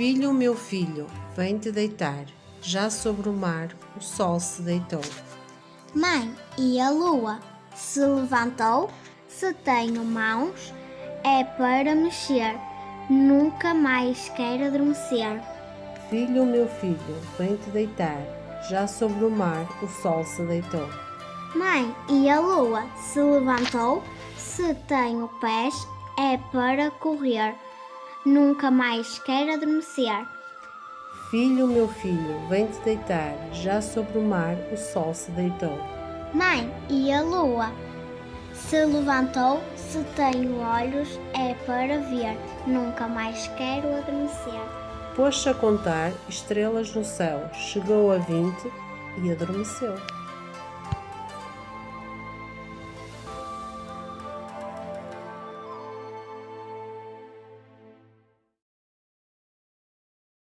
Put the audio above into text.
Filho, meu filho, vem-te deitar. Já sobre o mar o sol se deitou. Mãe, e a lua se levantou? Se tenho mãos, é para mexer. Nunca mais quero adormecer. Filho, meu filho, vem-te deitar. Já sobre o mar o sol se deitou. Mãe, e a lua se levantou? Se tenho pés, é para correr. Nunca mais quero adormecer. Filho, meu filho, vem-te deitar. Já sobre o mar o sol se deitou. Mãe, e a lua se levantou? Se tenho olhos, é para ver. Nunca mais quero adormecer. Pôs-se a contar estrelas no céu, chegou a vinte e adormeceu.